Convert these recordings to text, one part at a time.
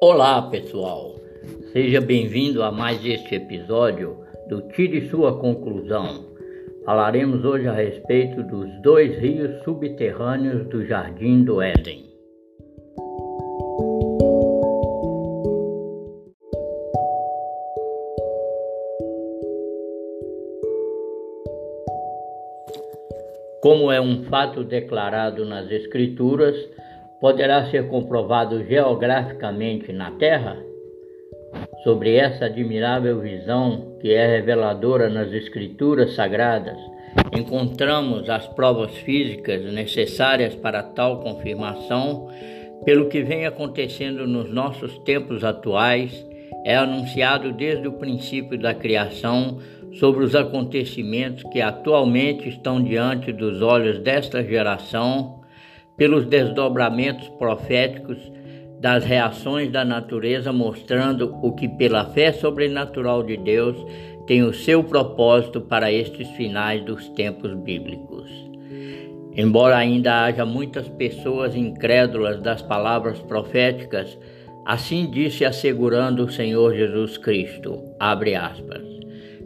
Olá pessoal, seja bem-vindo a mais este episódio do Tire Sua Conclusão. Falaremos hoje a respeito dos dois rios subterrâneos do Jardim do Éden. Como é um fato declarado nas Escrituras, poderá ser comprovado geograficamente na Terra? Sobre essa admirável visão que é reveladora nas Escrituras Sagradas, encontramos as provas físicas necessárias para tal confirmação, pelo que vem acontecendo nos nossos tempos atuais, é anunciado desde o princípio da criação sobre os acontecimentos que atualmente estão diante dos olhos desta geração pelos desdobramentos proféticos das reações da natureza, mostrando o que, pela fé sobrenatural de Deus, tem o seu propósito para estes finais dos tempos bíblicos. Embora ainda haja muitas pessoas incrédulas das palavras proféticas, assim disse assegurando o Senhor Jesus Cristo, abre aspas,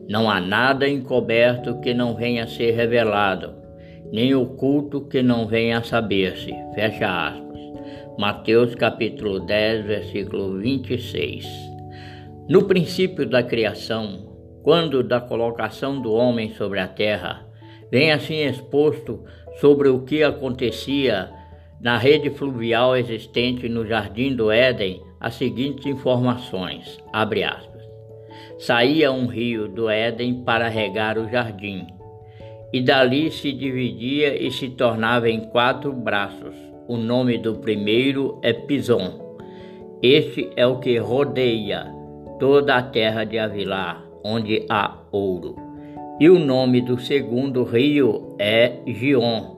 não há nada encoberto que não venha a ser revelado, nem oculto que não venha a saber-se. Fecha aspas. Mateus capítulo 10, versículo 26. No princípio da criação, quando da colocação do homem sobre a terra, vem assim exposto sobre o que acontecia na rede fluvial existente no jardim do Éden as seguintes informações: abre aspas. Saía um rio do Éden para regar o jardim e dali se dividia e se tornava em quatro braços. O nome do primeiro é Pison. Este é o que rodeia toda a terra de Avilá, onde há ouro. E o nome do segundo rio é Gion.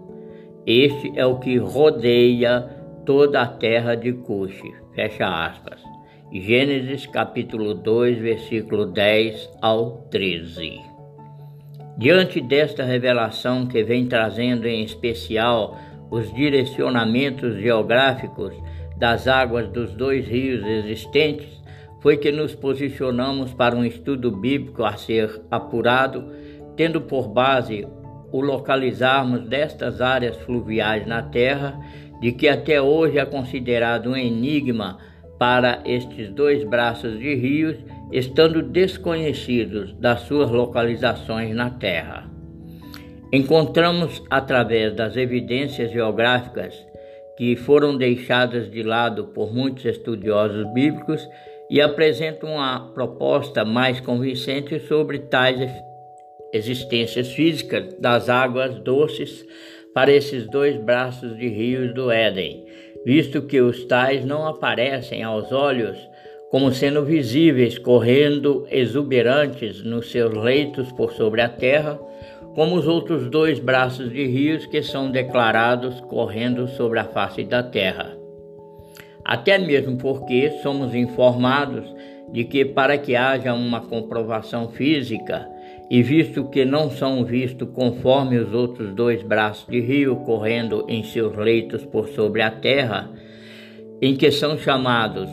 Este é o que rodeia toda a terra de Cuxi. Fecha aspas. Gênesis capítulo 2, versículo 10 ao 13. Diante desta revelação que vem trazendo em especial os direcionamentos geográficos das águas dos dois rios existentes, foi que nos posicionamos para um estudo bíblico a ser apurado, tendo por base o localizarmos destas áreas fluviais na Terra, de que até hoje é considerado um enigma para estes dois braços de rios estando desconhecidos das suas localizações na Terra. Encontramos, através das evidências geográficas que foram deixadas de lado por muitos estudiosos bíblicos, e apresentam uma proposta mais convincente sobre tais existências físicas das águas doces para esses dois braços de rios do Éden, visto que os tais não aparecem aos olhos como sendo visíveis correndo exuberantes nos seus leitos por sobre a terra, como os outros dois braços de rios que são declarados correndo sobre a face da terra. Até mesmo porque somos informados de que, para que haja uma comprovação física, e visto que não são vistos conforme os outros dois braços de rio correndo em seus leitos por sobre a terra, em que são chamados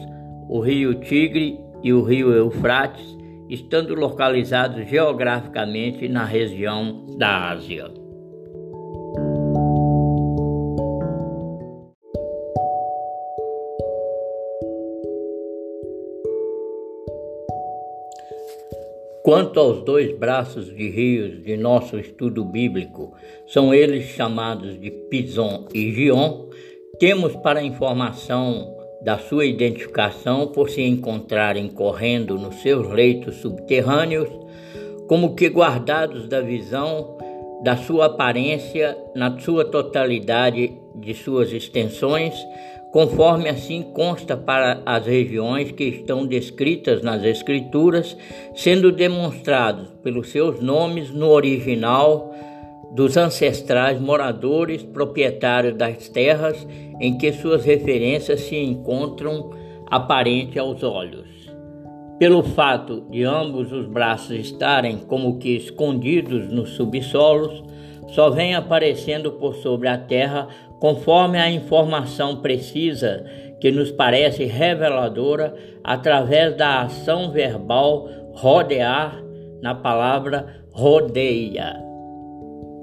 o rio Tigre e o rio Eufrates, estando localizados geograficamente na região da Ásia. Quanto aos dois braços de rios de nosso estudo bíblico, são eles chamados de Pison e Gion, temos para informação da sua identificação por se encontrarem correndo nos seus leitos subterrâneos, como que guardados da visão da sua aparência na sua totalidade de suas extensões, conforme assim consta para as regiões que estão descritas nas Escrituras, sendo demonstrados pelos seus nomes no original dos ancestrais moradores proprietários das terras em que suas referências se encontram aparente aos olhos. Pelo fato de ambos os braços estarem como que escondidos nos subsolos, só vem aparecendo por sobre a terra conforme a informação precisa que nos parece reveladora através da ação verbal rodear na palavra rodeia.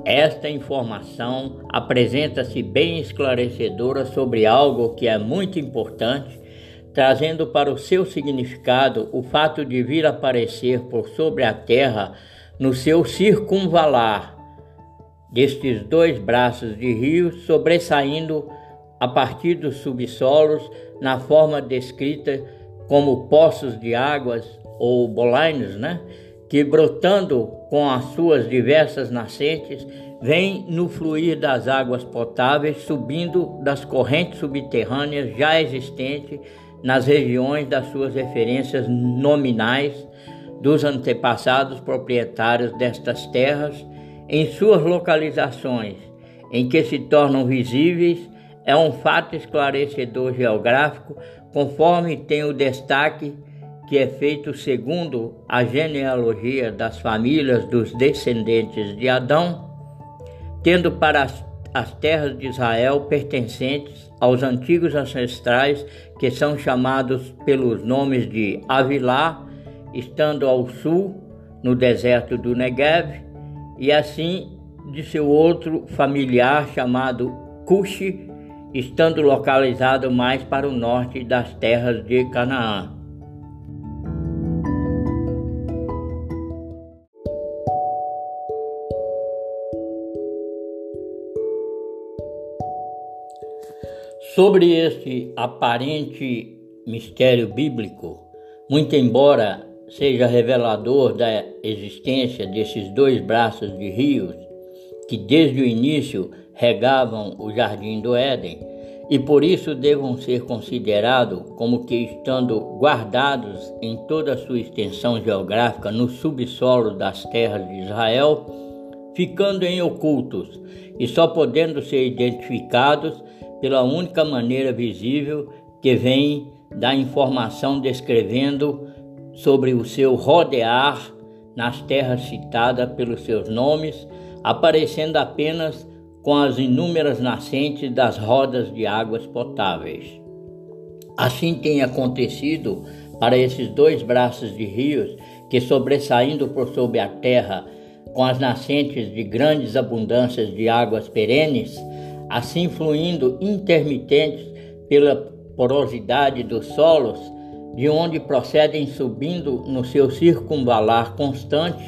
Esta informação apresenta-se bem esclarecedora sobre algo que é muito importante, trazendo para o seu significado o fato de vir aparecer por sobre a terra no seu circunvalar destes dois braços de rios sobressaindo a partir dos subsolos na forma descrita como poços de águas ou bolainos, né? Que brotando com as suas diversas nascentes, vem no fluir das águas potáveis, subindo das correntes subterrâneas já existentes nas regiões das suas referências nominais dos antepassados proprietários destas terras, em suas localizações, em que se tornam visíveis, é um fato esclarecedor geográfico, conforme tem o destaque que é feito segundo a genealogia das famílias dos descendentes de Adão, tendo para as, as terras de Israel pertencentes aos antigos ancestrais que são chamados pelos nomes de Avilá, estando ao sul, no deserto do Negev, e assim de seu outro familiar chamado Cuxi, estando localizado mais para o norte das terras de Canaã. Sobre este aparente mistério bíblico, muito embora seja revelador da existência desses dois braços de rios que desde o início regavam o jardim do Éden e por isso devam ser considerados como que estando guardados em toda a sua extensão geográfica no subsolo das terras de Israel, ficando em ocultos e só podendo ser identificados pela única maneira visível que vem da informação descrevendo sobre o seu rodear nas terras citadas pelos seus nomes, aparecendo apenas com as inúmeras nascentes das rodas de águas potáveis. Assim tem acontecido para esses dois braços de rios que, sobressaindo por sobre a terra, com as nascentes de grandes abundâncias de águas perenes, assim fluindo intermitentes pela porosidade dos solos, de onde procedem subindo no seu circunvalar constante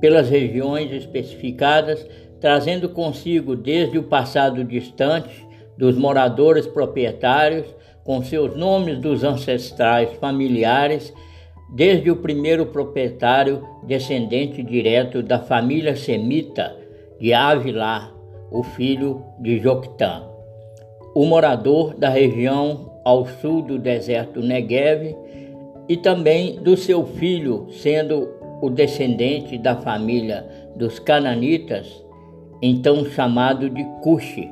pelas regiões especificadas, trazendo consigo desde o passado distante dos moradores proprietários, com seus nomes dos ancestrais familiares, desde o primeiro proprietário descendente direto da família semita de Avilá, o filho de Joctã. O morador da região ao sul do deserto Negev e também do seu filho, sendo o descendente da família dos cananitas, então chamado de Cuxi,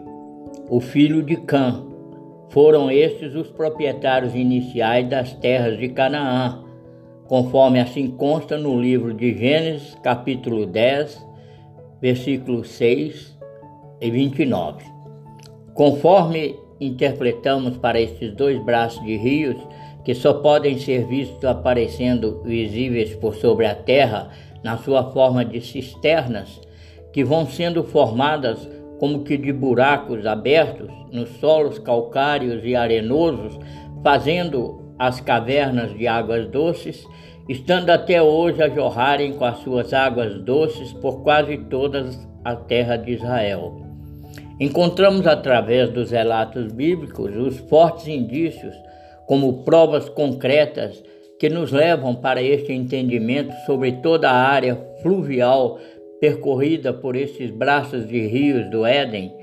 o filho de Cã. Foram estes os proprietários iniciais das terras de Canaã, conforme assim consta no livro de Gênesis, capítulo 10, versículo 6 e 29. Conforme interpretamos para estes dois braços de rios, que só podem ser vistos aparecendo visíveis por sobre a terra na sua forma de cisternas, que vão sendo formadas como que de buracos abertos nos solos calcários e arenosos, fazendo as cavernas de águas doces, estando até hoje a jorrarem com as suas águas doces por quase toda a terra de Israel. Encontramos através dos relatos bíblicos os fortes indícios como provas concretas que nos levam para este entendimento sobre toda a área fluvial percorrida por esses braços de rios do Éden,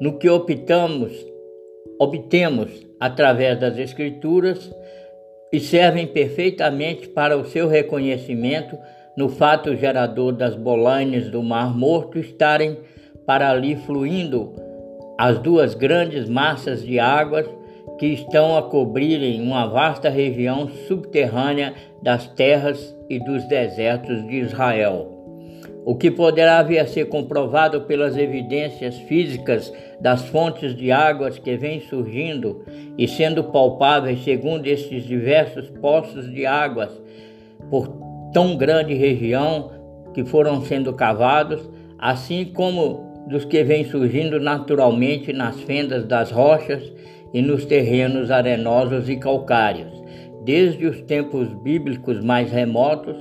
no que optamos, obtemos através das Escrituras e servem perfeitamente para o seu reconhecimento no fato gerador das bolainas do Mar Morto estarem para ali fluindo as duas grandes massas de águas que estão a cobrirem uma vasta região subterrânea das terras e dos desertos de Israel. o que poderá vir a ser comprovado pelas evidências físicas das fontes de águas que vêm surgindo e sendo palpáveis segundo estes diversos poços de águas por tão grande região que foram sendo cavados, assim como dos que vêm surgindo naturalmente nas fendas das rochas e nos terrenos arenosos e calcários, desde os tempos bíblicos mais remotos,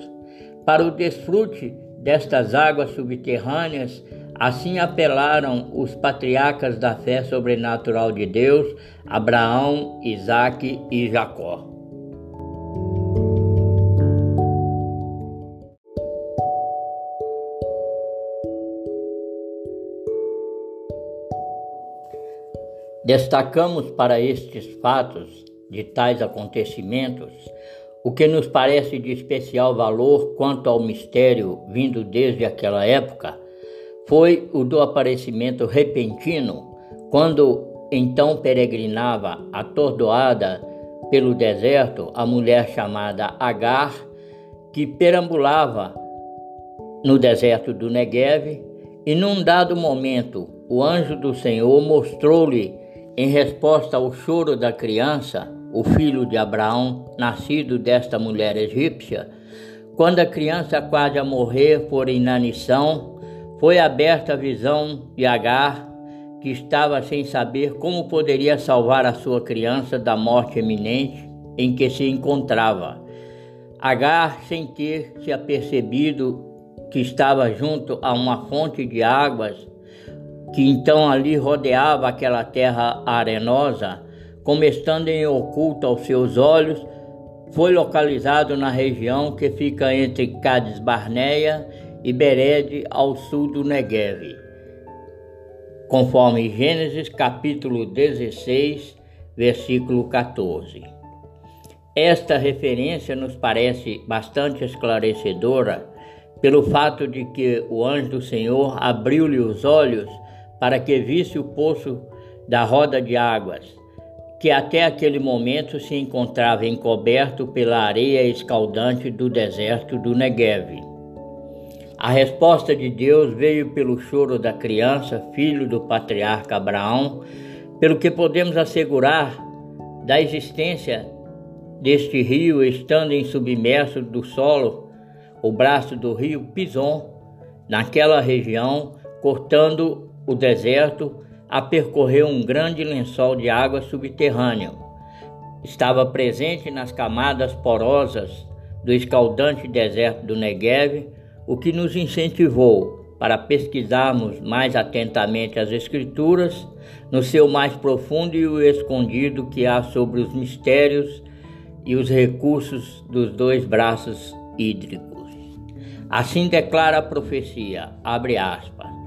para o desfrute destas águas subterrâneas, assim apelaram os patriarcas da fé sobrenatural de Deus, Abraão, Isaque e Jacó. Destacamos para estes fatos de tais acontecimentos o que nos parece de especial valor quanto ao mistério vindo desde aquela época foi o do aparecimento repentino, quando então peregrinava atordoada pelo deserto a mulher chamada Agar, que perambulava no deserto do Negev, e num dado momento o anjo do Senhor mostrou-lhe, em resposta ao choro da criança, o filho de Abraão, nascido desta mulher egípcia, quando a criança quase a morrer por inanição, foi aberta a visão de Agar, que estava sem saber como poderia salvar a sua criança da morte iminente em que se encontrava. Agar, sem ter se apercebido que estava junto a uma fonte de águas, que então ali rodeava aquela terra arenosa, como estando em oculto aos seus olhos, foi localizado na região que fica entre Cades Barneia e Bered, ao sul do Negev, conforme Gênesis capítulo 16, versículo 14. Esta referência nos parece bastante esclarecedora pelo fato de que o anjo do Senhor abriu-lhe os olhos para que visse o poço da roda de águas que até aquele momento se encontrava encoberto pela areia escaldante do deserto do Negev. A resposta de Deus veio pelo choro da criança, filho do patriarca Abraão, pelo que podemos assegurar da existência deste rio estando em submerso do solo, o braço do rio Pison, naquela região, cortando o deserto a percorrer um grande lençol de água subterrânea. Estava presente nas camadas porosas do escaldante deserto do Negev, o que nos incentivou para pesquisarmos mais atentamente as Escrituras, no seu mais profundo e escondido que há sobre os mistérios e os recursos dos dois braços hídricos. Assim declara a profecia, abre aspas,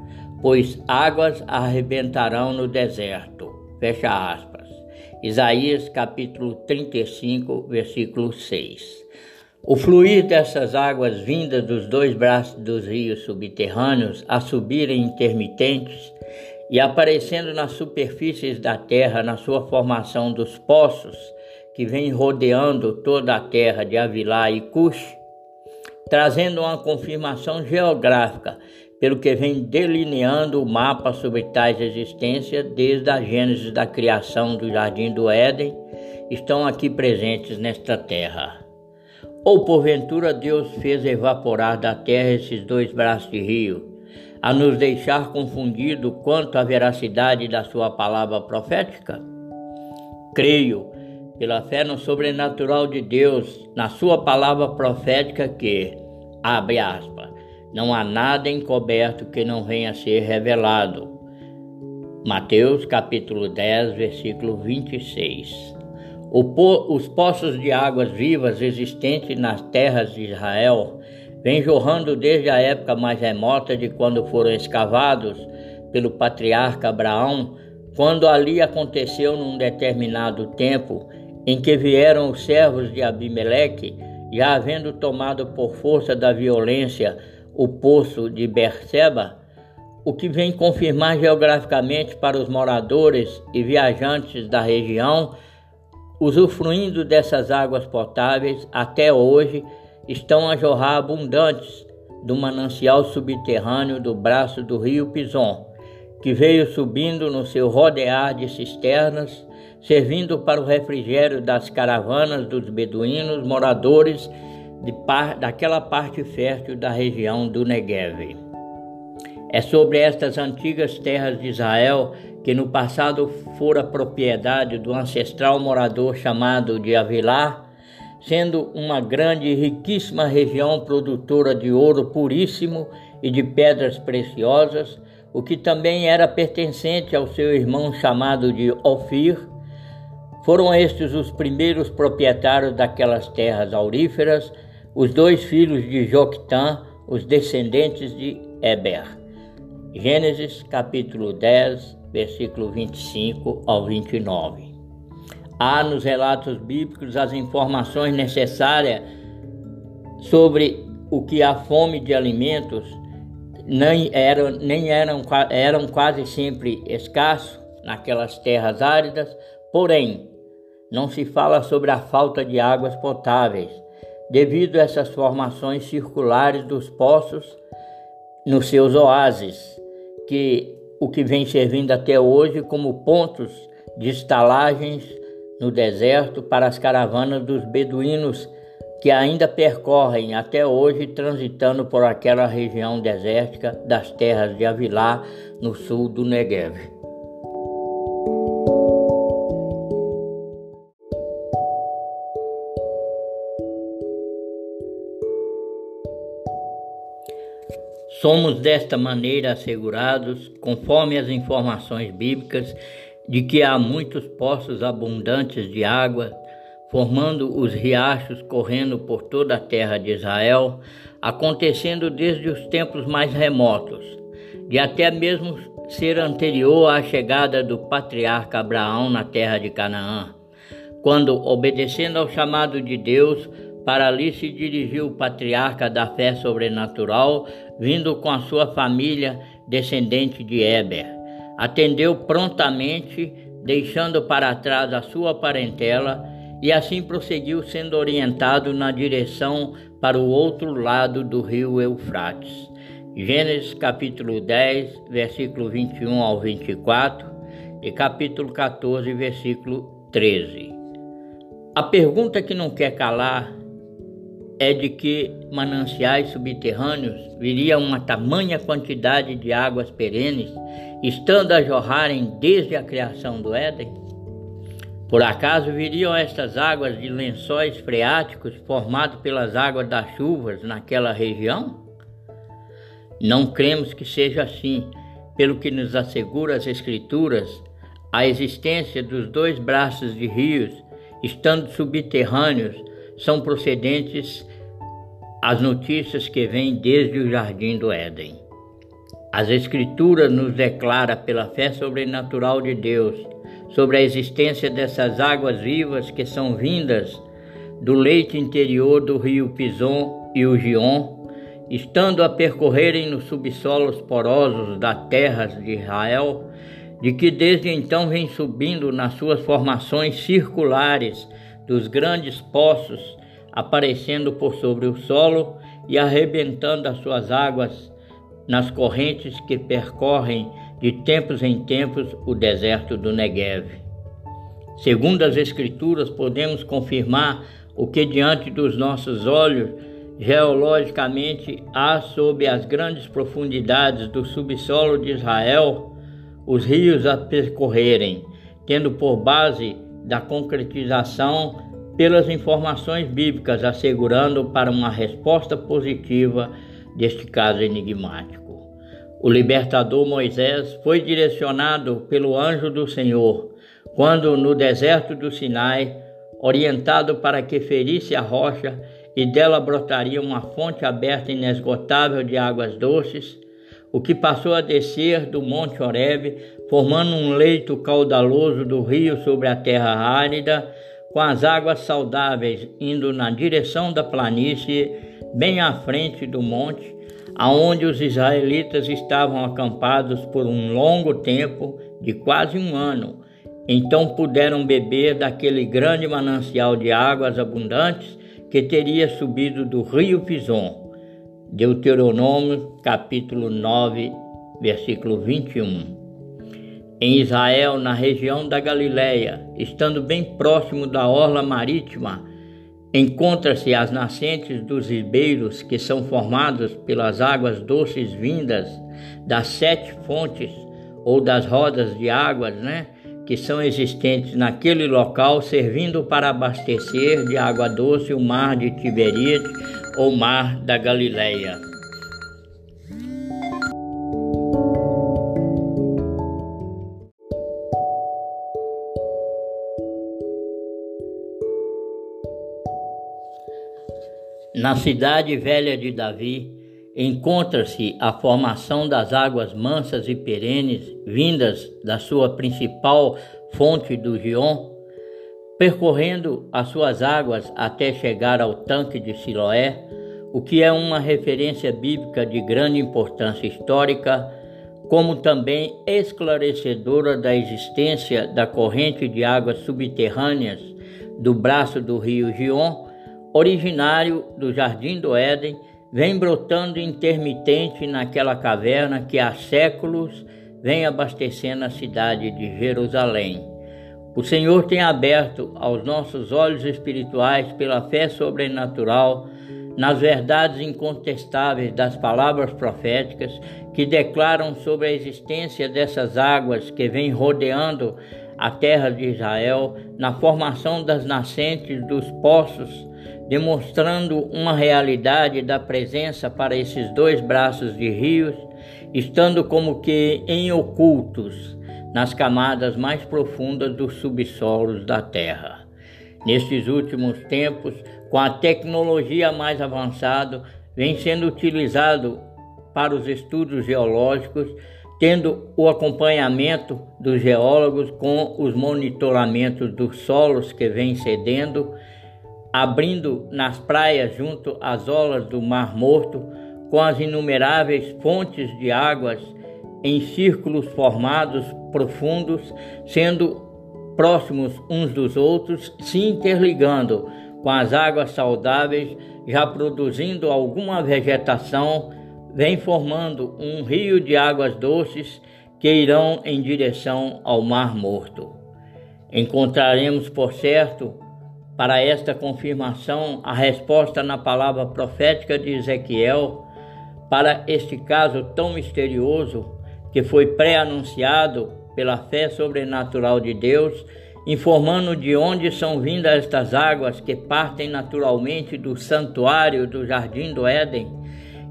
pois águas arrebentarão no deserto. Fecha aspas. Isaías capítulo 35, versículo 6. O fluir dessas águas vindas dos dois braços dos rios subterrâneos a subirem intermitentes e aparecendo nas superfícies da terra na sua formação dos poços que vêm rodeando toda a terra de Avilá e Cush, trazendo uma confirmação geográfica pelo que vem delineando o mapa sobre tais existências desde a gênese da criação do Jardim do Éden, estão aqui presentes nesta terra. Ou porventura Deus fez evaporar da terra esses dois braços de rio, a nos deixar confundido quanto à veracidade da sua palavra profética? Creio, pela fé no sobrenatural de Deus, na sua palavra profética que, abre aspas, não há nada encoberto que não venha a ser revelado. Mateus capítulo 10, versículo 26. Po os poços de águas vivas existentes nas terras de Israel vêm jorrando desde a época mais remota de quando foram escavados pelo patriarca Abraão, quando ali aconteceu num determinado tempo em que vieram os servos de Abimeleque, já havendo tomado por força da violência o poço de Berseba, o que vem confirmar geograficamente para os moradores e viajantes da região, usufruindo dessas águas potáveis até hoje, estão a jorrar abundantes do manancial subterrâneo do braço do rio Pison, que veio subindo no seu rodear de cisternas, servindo para o refrigério das caravanas dos beduínos moradores par, daquela parte fértil da região do Negev. É sobre estas antigas terras de Israel que no passado fora propriedade do ancestral morador chamado de Avilar, sendo uma grande e riquíssima região produtora de ouro puríssimo e de pedras preciosas, o que também era pertencente ao seu irmão chamado de Ofir, foram estes os primeiros proprietários daquelas terras auríferas, os dois filhos de Joctã, os descendentes de Eber. Gênesis capítulo 10, versículo 25 ao 29. Há nos relatos bíblicos as informações necessárias sobre o que a fome de alimentos nem eram, nem eram, eram quase sempre escassos naquelas terras áridas, porém, não se fala sobre a falta de águas potáveis, devido a essas formações circulares dos poços nos seus oásis, que o que vem servindo até hoje como pontos de estalagens no deserto para as caravanas dos beduínos que ainda percorrem até hoje transitando por aquela região desértica das terras de Avilá, no sul do Negev. Somos desta maneira assegurados, conforme as informações bíblicas, de que há muitos poços abundantes de água, formando os riachos correndo por toda a terra de Israel, acontecendo desde os tempos mais remotos, de até mesmo ser anterior à chegada do patriarca Abraão na terra de Canaã, quando, obedecendo ao chamado de Deus, para ali se dirigiu o patriarca da fé sobrenatural, vindo com a sua família, descendente de Eber. Atendeu prontamente, deixando para trás a sua parentela, e assim prosseguiu sendo orientado na direção para o outro lado do rio Eufrates. Gênesis capítulo 10, versículo 21 ao 24 e capítulo 14, versículo 13. A pergunta que não quer calar é de que mananciais subterrâneos viria uma tamanha quantidade de águas perenes, estando a jorrarem desde a criação do Éden? Por acaso viriam estas águas de lençóis freáticos formados pelas águas das chuvas naquela região? Não cremos que seja assim, pelo que nos assegura as Escrituras, a existência dos dois braços de rios, estando subterrâneos, são procedentes as notícias que vêm desde o jardim do Éden. As Escrituras nos declara pela fé sobrenatural de Deus sobre a existência dessas águas vivas que são vindas do leito interior do rio Pison e o Gion, estando a percorrerem nos subsolos porosos das terras de Israel, de que desde então vem subindo nas suas formações circulares dos grandes poços aparecendo por sobre o solo e arrebentando as suas águas nas correntes que percorrem de tempos em tempos o deserto do Negev. Segundo as Escrituras, podemos confirmar o que diante dos nossos olhos geologicamente há sob as grandes profundidades do subsolo de Israel os rios a percorrerem, tendo por base da concretização pelas informações bíblicas, assegurando para uma resposta positiva deste caso enigmático. O libertador Moisés foi direcionado pelo anjo do Senhor quando, no deserto do Sinai, orientado para que ferisse a rocha e dela brotaria uma fonte aberta inesgotável de águas doces, o que passou a descer do Monte Horebe, formando um leito caudaloso do rio sobre a terra árida, com as águas saudáveis indo na direção da planície, bem à frente do monte, aonde os israelitas estavam acampados por um longo tempo, de quase um ano. Então puderam beber daquele grande manancial de águas abundantes que teria subido do rio Pison. Deuteronômio capítulo 9, versículo 21. Em Israel, na região da Galiléia, estando bem próximo da orla marítima, encontra-se as nascentes dos ribeiros que são formados pelas águas doces vindas das sete fontes ou das rodas de águas, né, que são existentes naquele local, servindo para abastecer de água doce o mar de Tiberíades ou mar da Galileia. Na cidade velha de Davi, encontra-se a formação das águas mansas e perenes vindas da sua principal fonte do Gion, percorrendo as suas águas até chegar ao tanque de Siloé, o que é uma referência bíblica de grande importância histórica, como também esclarecedora da existência da corrente de águas subterrâneas do braço do rio Gion originário do jardim do Éden, vem brotando intermitente naquela caverna que há séculos vem abastecendo a cidade de Jerusalém. O Senhor tem aberto aos nossos olhos espirituais pela fé sobrenatural nas verdades incontestáveis das palavras proféticas que declaram sobre a existência dessas águas que vêm rodeando a terra de Israel, na formação das nascentes dos poços demonstrando uma realidade da presença para esses dois braços de rios, estando como que em ocultos nas camadas mais profundas dos subsolos da Terra. Nestes últimos tempos, com a tecnologia mais avançada, vem sendo utilizado para os estudos geológicos, tendo o acompanhamento dos geólogos com os monitoramentos dos solos que vêm cedendo abrindo nas praias junto às olas do Mar Morto, com as inumeráveis fontes de águas em círculos formados profundos, sendo próximos uns dos outros, se interligando com as águas saudáveis, já produzindo alguma vegetação, vem formando um rio de águas doces que irão em direção ao Mar Morto. Encontraremos, por certo, para esta confirmação, a resposta na palavra profética de Ezequiel para este caso tão misterioso que foi pré-anunciado pela fé sobrenatural de Deus, informando de onde são vindas estas águas que partem naturalmente do santuário do jardim do Éden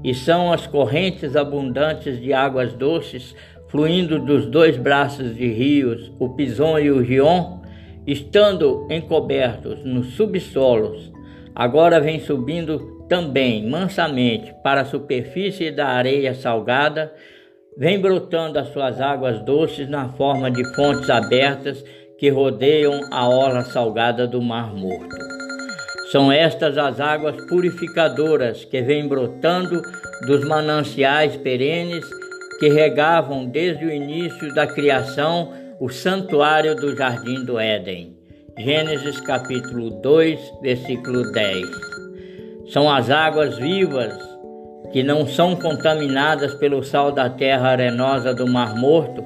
e são as correntes abundantes de águas doces fluindo dos dois braços de rios, o Pison e o Gion, estando encobertos nos subsolos, agora vem subindo também mansamente para a superfície da areia salgada, vem brotando as suas águas doces na forma de fontes abertas que rodeiam a orla salgada do Mar Morto. São estas as águas purificadoras que vêm brotando dos mananciais perenes que regavam desde o início da criação o santuário do jardim do Éden. Gênesis capítulo 2, versículo 10. São as águas vivas que não são contaminadas pelo sal da terra arenosa do Mar Morto,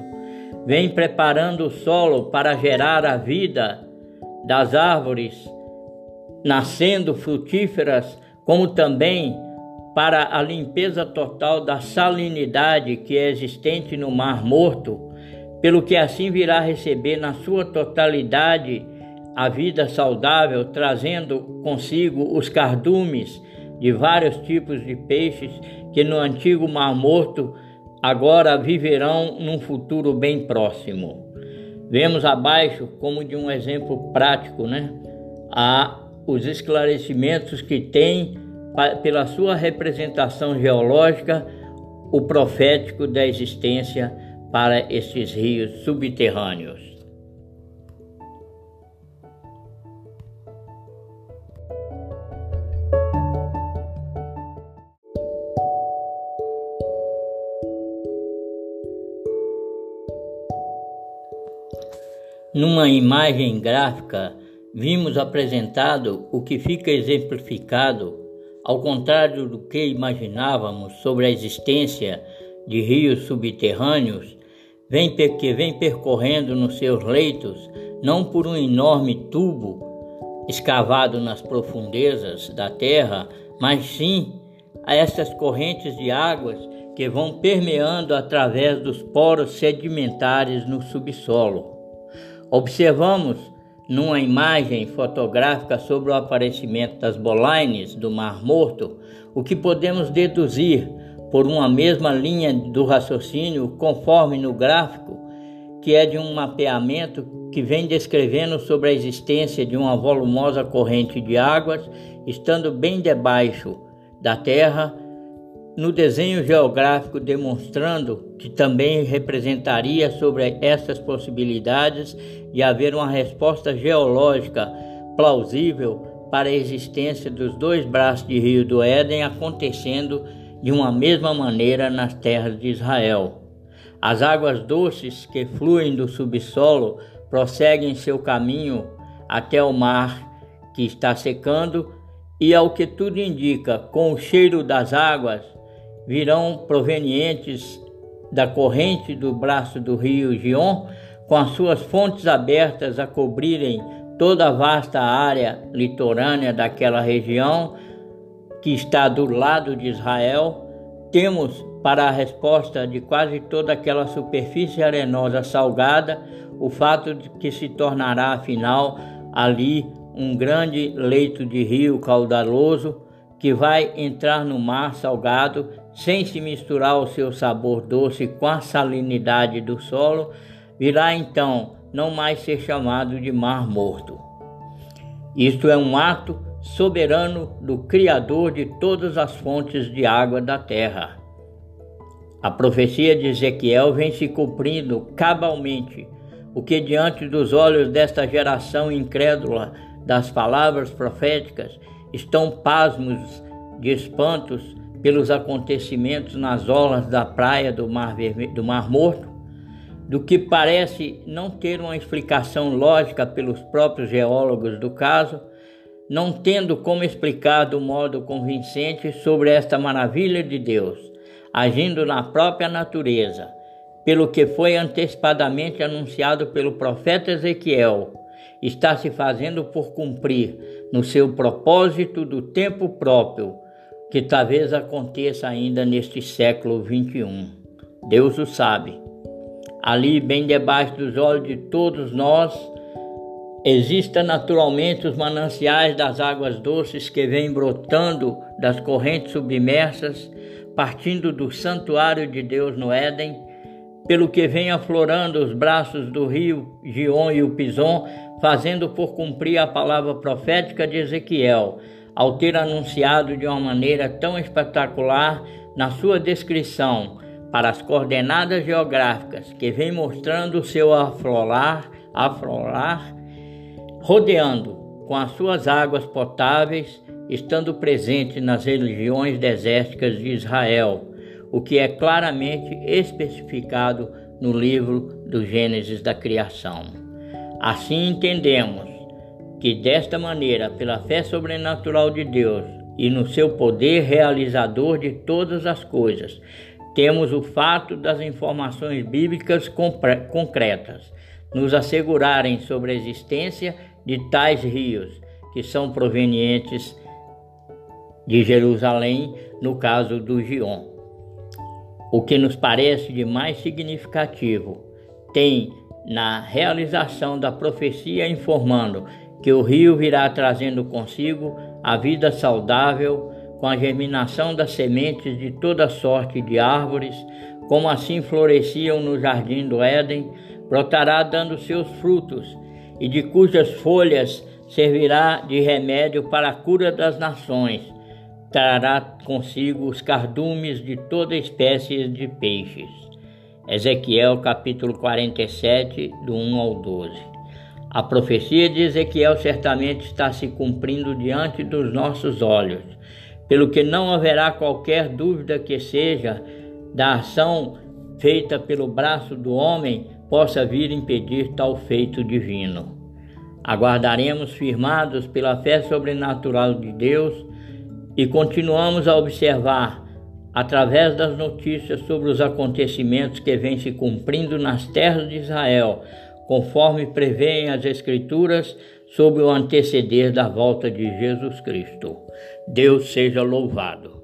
vem preparando o solo para gerar a vida das árvores, nascendo frutíferas, como também para a limpeza total da salinidade que é existente no Mar Morto pelo que assim virá receber na sua totalidade a vida saudável, trazendo consigo os cardumes de vários tipos de peixes que no antigo Mar Morto agora viverão num futuro bem próximo. Vemos abaixo como de um exemplo prático, né? A os esclarecimentos que tem pela sua representação geológica o profético da existência para estes rios subterrâneos. Numa imagem gráfica, vimos apresentado o que fica exemplificado Ao contrário do que imaginávamos sobre a existência de rios subterrâneos, vem, que vem percorrendo nos seus leitos não por um enorme tubo escavado nas profundezas da terra, mas sim a essas correntes de águas que vão permeando através dos poros sedimentares no subsolo. Observamos numa imagem fotográfica sobre o aparecimento das bolaines do Mar Morto, o que podemos deduzir por uma mesma linha do raciocínio, conforme no gráfico, que é de um mapeamento que vem descrevendo sobre a existência de uma volumosa corrente de águas, estando bem debaixo da Terra no desenho geográfico demonstrando que também representaria sobre essas possibilidades de haver uma resposta geológica plausível para a existência dos dois braços de rio do Éden acontecendo de uma mesma maneira nas terras de Israel. As águas doces que fluem do subsolo prosseguem seu caminho até o mar que está secando e ao que tudo indica, com o cheiro das águas, virão provenientes da corrente do braço do rio Gion, com as suas fontes abertas a cobrirem toda a vasta área litorânea daquela região que está do lado de Israel, temos para a resposta de quase toda aquela superfície arenosa salgada o fato de que se tornará afinal ali um grande leito de rio caudaloso que vai entrar no mar salgado sem se misturar o seu sabor doce com a salinidade do solo, virá então não mais ser chamado de Mar Morto. Isto é um ato soberano do Criador de todas as fontes de água da terra. A profecia de Ezequiel vem se cumprindo cabalmente, o que diante dos olhos desta geração incrédula das palavras proféticas estão pasmos de espantos pelos acontecimentos nas olas da praia do Mar, Vermelho, do Mar Morto, do que parece não ter uma explicação lógica pelos próprios geólogos do caso, não tendo como explicar do modo convincente sobre esta maravilha de Deus, agindo na própria natureza, pelo que foi antecipadamente anunciado pelo profeta Ezequiel, está se fazendo por cumprir no seu propósito do tempo próprio, que talvez aconteça ainda neste século 21. Deus o sabe. Ali, bem debaixo dos olhos de todos nós, existem naturalmente os mananciais das águas doces que vêm brotando das correntes submersas, partindo do santuário de Deus no Éden, pelo que vem aflorando os braços do rio Gion e o Pison, fazendo por cumprir a palavra profética de Ezequiel, ao ter anunciado de uma maneira tão espetacular na sua descrição para as coordenadas geográficas que vem mostrando o seu aflorar, aflorar, rodeando com as suas águas potáveis, estando presente nas regiões desérticas de Israel, o que é claramente especificado no livro do Gênesis da Criação. Assim entendemos que desta maneira, pela fé sobrenatural de Deus e no seu poder realizador de todas as coisas, temos o fato das informações bíblicas concretas nos assegurarem sobre a existência de tais rios que são provenientes de Jerusalém, no caso do Gion. O que nos parece de mais significativo tem na realização da profecia, informando que o rio virá trazendo consigo a vida saudável, com a germinação das sementes de toda sorte de árvores, como assim floresciam no jardim do Éden, brotará dando seus frutos, e de cujas folhas servirá de remédio para a cura das nações. Trará consigo os cardumes de toda espécie de peixes. Ezequiel capítulo 47, do 1 ao 12. A profecia de Ezequiel certamente está se cumprindo diante dos nossos olhos, pelo que não haverá qualquer dúvida que seja da ação feita pelo braço do homem possa vir impedir tal feito divino. Aguardaremos firmados pela fé sobrenatural de Deus e continuamos a observar, através das notícias sobre os acontecimentos que vêm se cumprindo nas terras de Israel, conforme prevêem as Escrituras sobre o anteceder da volta de Jesus Cristo. Deus seja louvado.